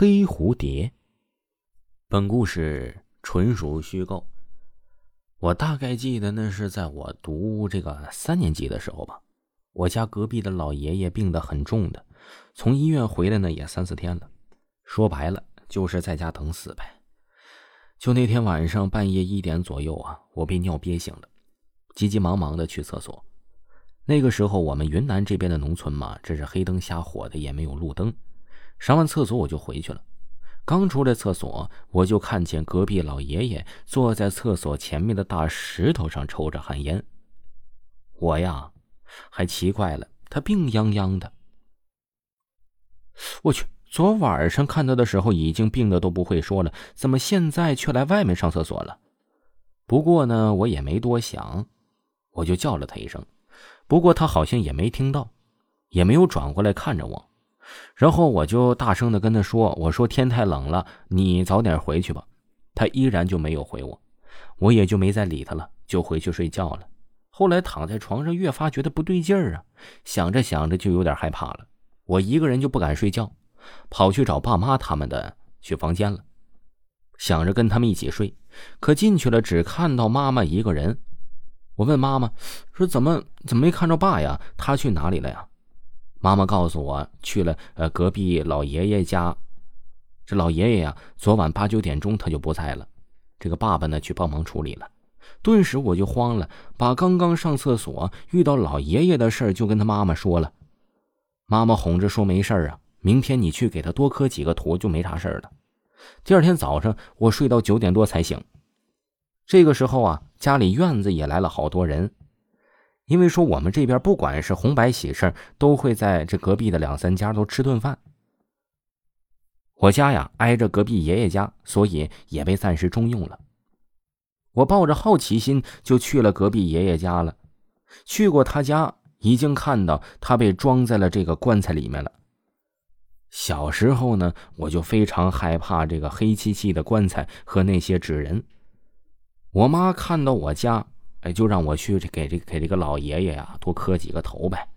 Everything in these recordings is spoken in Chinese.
黑蝴蝶。本故事纯属虚构。我大概记得那是在我读这个三年级的时候吧。我家隔壁的老爷爷病得很重的，从医院回来呢也三四天了。说白了就是在家等死呗。就那天晚上半夜一点左右啊，我被尿憋醒了，急急忙忙的去厕所。那个时候我们云南这边的农村嘛，这是黑灯瞎火的，也没有路灯。上完厕所我就回去了，刚出来厕所，我就看见隔壁老爷爷坐在厕所前面的大石头上抽着旱烟。我呀，还奇怪了，他病殃殃的。我去，昨晚上看他的时候已经病的都不会说了，怎么现在却来外面上厕所了？不过呢，我也没多想，我就叫了他一声，不过他好像也没听到，也没有转过来看着我。然后我就大声的跟他说：“我说天太冷了，你早点回去吧。”他依然就没有回我，我也就没再理他了，就回去睡觉了。后来躺在床上，越发觉得不对劲儿啊，想着想着就有点害怕了。我一个人就不敢睡觉，跑去找爸妈他们的去房间了，想着跟他们一起睡。可进去了，只看到妈妈一个人。我问妈妈说：“怎么怎么没看着爸呀？他去哪里了呀？”妈妈告诉我去了呃隔壁老爷爷家，这老爷爷呀，昨晚八九点钟他就不在了，这个爸爸呢去帮忙处理了，顿时我就慌了，把刚刚上厕所遇到老爷爷的事就跟他妈妈说了，妈妈哄着说没事啊，明天你去给他多磕几个头就没啥事了。第二天早上我睡到九点多才醒，这个时候啊家里院子也来了好多人。因为说我们这边不管是红白喜事都会在这隔壁的两三家都吃顿饭。我家呀挨着隔壁爷爷家，所以也被暂时中用了。我抱着好奇心就去了隔壁爷爷家了。去过他家，已经看到他被装在了这个棺材里面了。小时候呢，我就非常害怕这个黑漆漆的棺材和那些纸人。我妈看到我家。哎，就让我去给这给这个老爷爷呀多磕几个头呗，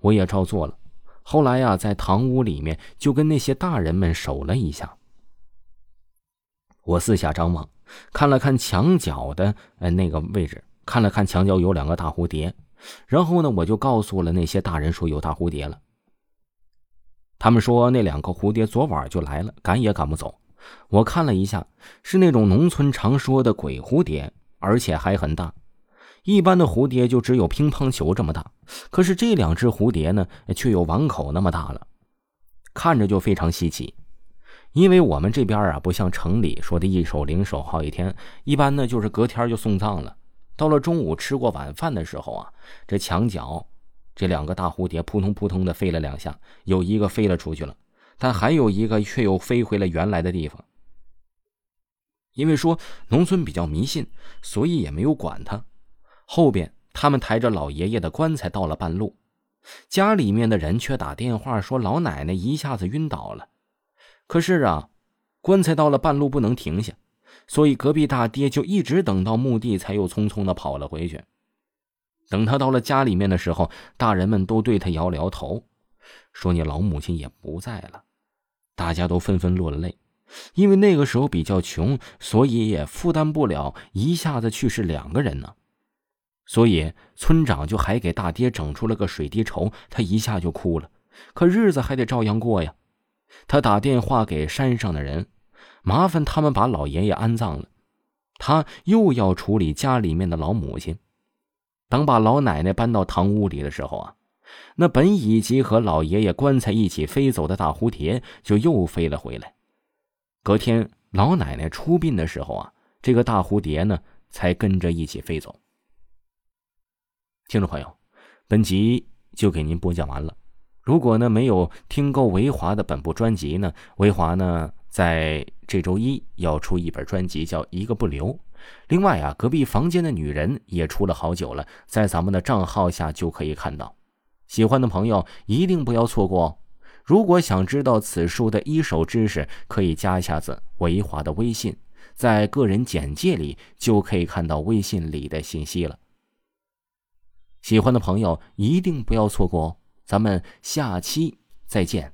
我也照做了。后来呀，在堂屋里面就跟那些大人们守了一下。我四下张望，看了看墙角的呃那个位置，看了看墙角有两个大蝴蝶，然后呢，我就告诉了那些大人说有大蝴蝶了。他们说那两个蝴蝶昨晚就来了，赶也赶不走。我看了一下，是那种农村常说的鬼蝴蝶，而且还很大。一般的蝴蝶就只有乒乓球这么大，可是这两只蝴蝶呢，却有碗口那么大了，看着就非常稀奇。因为我们这边啊，不像城里说的一守灵守好几天，一般呢就是隔天就送葬了。到了中午吃过晚饭的时候啊，这墙角这两个大蝴蝶扑通扑通的飞了两下，有一个飞了出去了，但还有一个却又飞回了原来的地方。因为说农村比较迷信，所以也没有管它。后边，他们抬着老爷爷的棺材到了半路，家里面的人却打电话说老奶奶一下子晕倒了。可是啊，棺材到了半路不能停下，所以隔壁大爹就一直等到墓地，才又匆匆的跑了回去。等他到了家里面的时候，大人们都对他摇了摇头，说你老母亲也不在了。大家都纷纷落了泪，因为那个时候比较穷，所以也负担不了一下子去世两个人呢。所以村长就还给大爹整出了个水滴筹，他一下就哭了。可日子还得照样过呀。他打电话给山上的人，麻烦他们把老爷爷安葬了。他又要处理家里面的老母亲。等把老奶奶搬到堂屋里的时候啊，那本已经和老爷爷棺材一起飞走的大蝴蝶就又飞了回来。隔天老奶奶出殡的时候啊，这个大蝴蝶呢才跟着一起飞走。听众朋友，本集就给您播讲完了。如果呢没有听够维华的本部专辑呢，维华呢在这周一要出一本专辑，叫《一个不留》。另外啊，隔壁房间的女人也出了好久了，在咱们的账号下就可以看到。喜欢的朋友一定不要错过哦。如果想知道此书的一手知识，可以加一下子维华的微信，在个人简介里就可以看到微信里的信息了。喜欢的朋友一定不要错过哦。咱们下期再见。